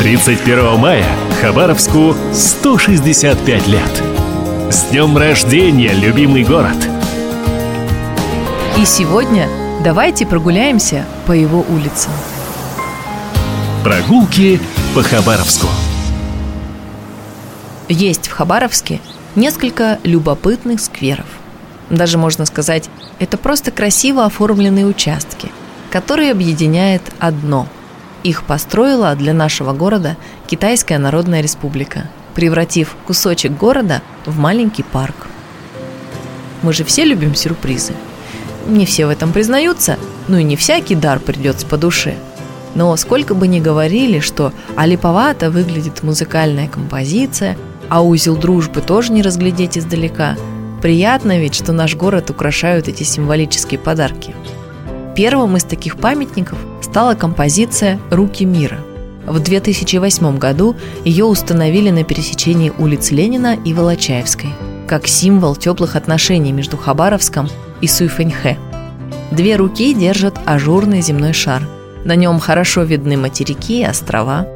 31 мая Хабаровску 165 лет. С днем рождения, любимый город! И сегодня давайте прогуляемся по его улицам. Прогулки по Хабаровску. Есть в Хабаровске несколько любопытных скверов. Даже можно сказать, это просто красиво оформленные участки, которые объединяет одно – их построила для нашего города Китайская Народная Республика, превратив кусочек города в маленький парк. Мы же все любим сюрпризы. Не все в этом признаются, ну и не всякий дар придется по душе. Но сколько бы ни говорили, что алиповато выглядит музыкальная композиция, а узел дружбы тоже не разглядеть издалека, приятно ведь, что наш город украшают эти символические подарки. Первым из таких памятников – стала композиция «Руки мира». В 2008 году ее установили на пересечении улиц Ленина и Волочаевской, как символ теплых отношений между Хабаровском и Суйфэньхэ. Две руки держат ажурный земной шар. На нем хорошо видны материки и острова.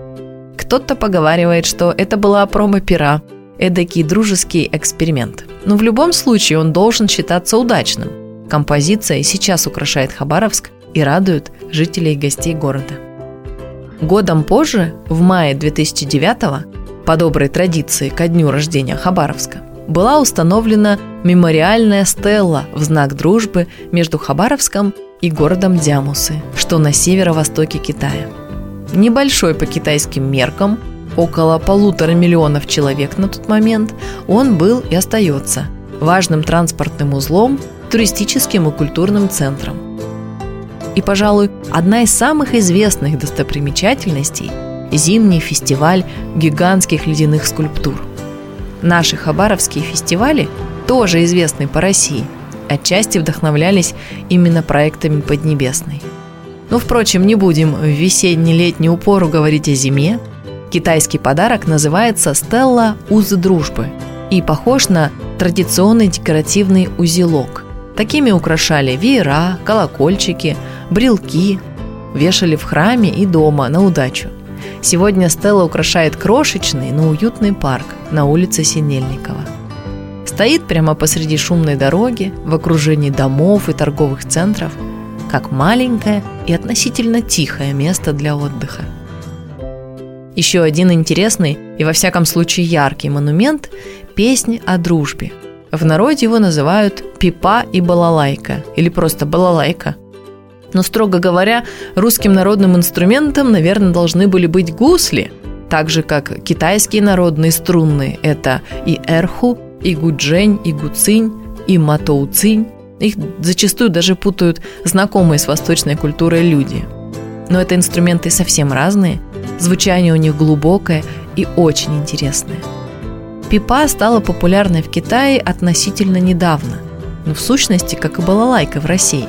Кто-то поговаривает, что это была промо пера, эдакий дружеский эксперимент. Но в любом случае он должен считаться удачным. Композиция сейчас украшает Хабаровск и радуют жителей и гостей города. Годом позже, в мае 2009 по доброй традиции ко дню рождения Хабаровска, была установлена мемориальная стелла в знак дружбы между Хабаровском и городом Дямусы, что на северо-востоке Китая. Небольшой по китайским меркам, около полутора миллионов человек на тот момент, он был и остается важным транспортным узлом, туристическим и культурным центром и, пожалуй, одна из самых известных достопримечательностей – зимний фестиваль гигантских ледяных скульптур. Наши хабаровские фестивали, тоже известны по России, отчасти вдохновлялись именно проектами Поднебесной. Но, впрочем, не будем в весенне-летнюю упору говорить о зиме. Китайский подарок называется «Стелла Узы Дружбы» и похож на традиционный декоративный узелок – Такими украшали веера, колокольчики, брелки, вешали в храме и дома на удачу. Сегодня Стелла украшает крошечный, но уютный парк на улице Синельникова. Стоит прямо посреди шумной дороги, в окружении домов и торговых центров, как маленькое и относительно тихое место для отдыха. Еще один интересный и во всяком случае яркий монумент – песни о дружбе – в народе его называют пипа и балалайка, или просто балалайка. Но, строго говоря, русским народным инструментом, наверное, должны были быть гусли, так же, как китайские народные струнные – это и эрху, и гуджень, и гуцинь, и матоуцинь. Их зачастую даже путают знакомые с восточной культурой люди. Но это инструменты совсем разные, звучание у них глубокое и очень интересное – Пипа стала популярной в Китае относительно недавно, но в сущности, как и балалайка в России.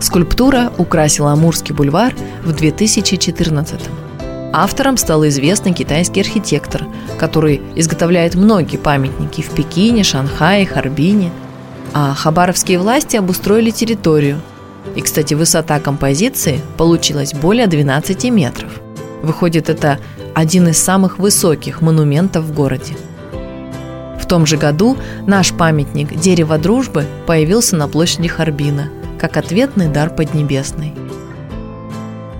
Скульптура украсила Амурский бульвар в 2014 -м. Автором стал известный китайский архитектор, который изготовляет многие памятники в Пекине, Шанхае, Харбине. А хабаровские власти обустроили территорию. И, кстати, высота композиции получилась более 12 метров. Выходит, это один из самых высоких монументов в городе – том же году наш памятник «Дерево дружбы» появился на площади Харбина, как ответный дар Поднебесной.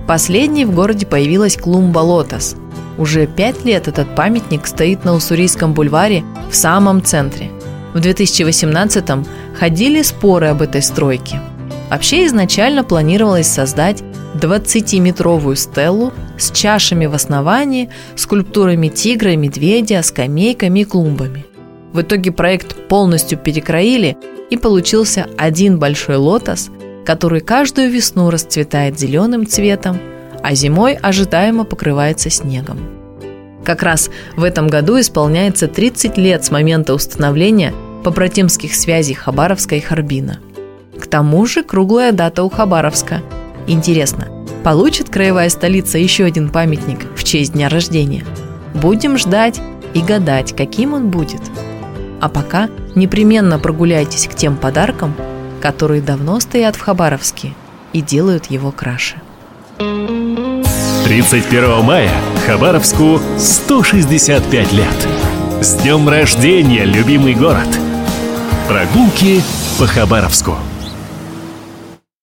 Последней в городе появилась клумба «Лотос». Уже пять лет этот памятник стоит на Уссурийском бульваре в самом центре. В 2018-м ходили споры об этой стройке. Вообще изначально планировалось создать 20-метровую стеллу с чашами в основании, скульптурами тигра, медведя, скамейками и клумбами. В итоге проект полностью перекроили, и получился один большой лотос, который каждую весну расцветает зеленым цветом, а зимой ожидаемо покрывается снегом. Как раз в этом году исполняется 30 лет с момента установления побратимских связей Хабаровска и Харбина. К тому же круглая дата у Хабаровска. Интересно, получит краевая столица еще один памятник в честь дня рождения? Будем ждать и гадать, каким он будет – а пока непременно прогуляйтесь к тем подаркам, которые давно стоят в Хабаровске и делают его краше. 31 мая Хабаровску 165 лет. С днем рождения, любимый город! Прогулки по Хабаровску!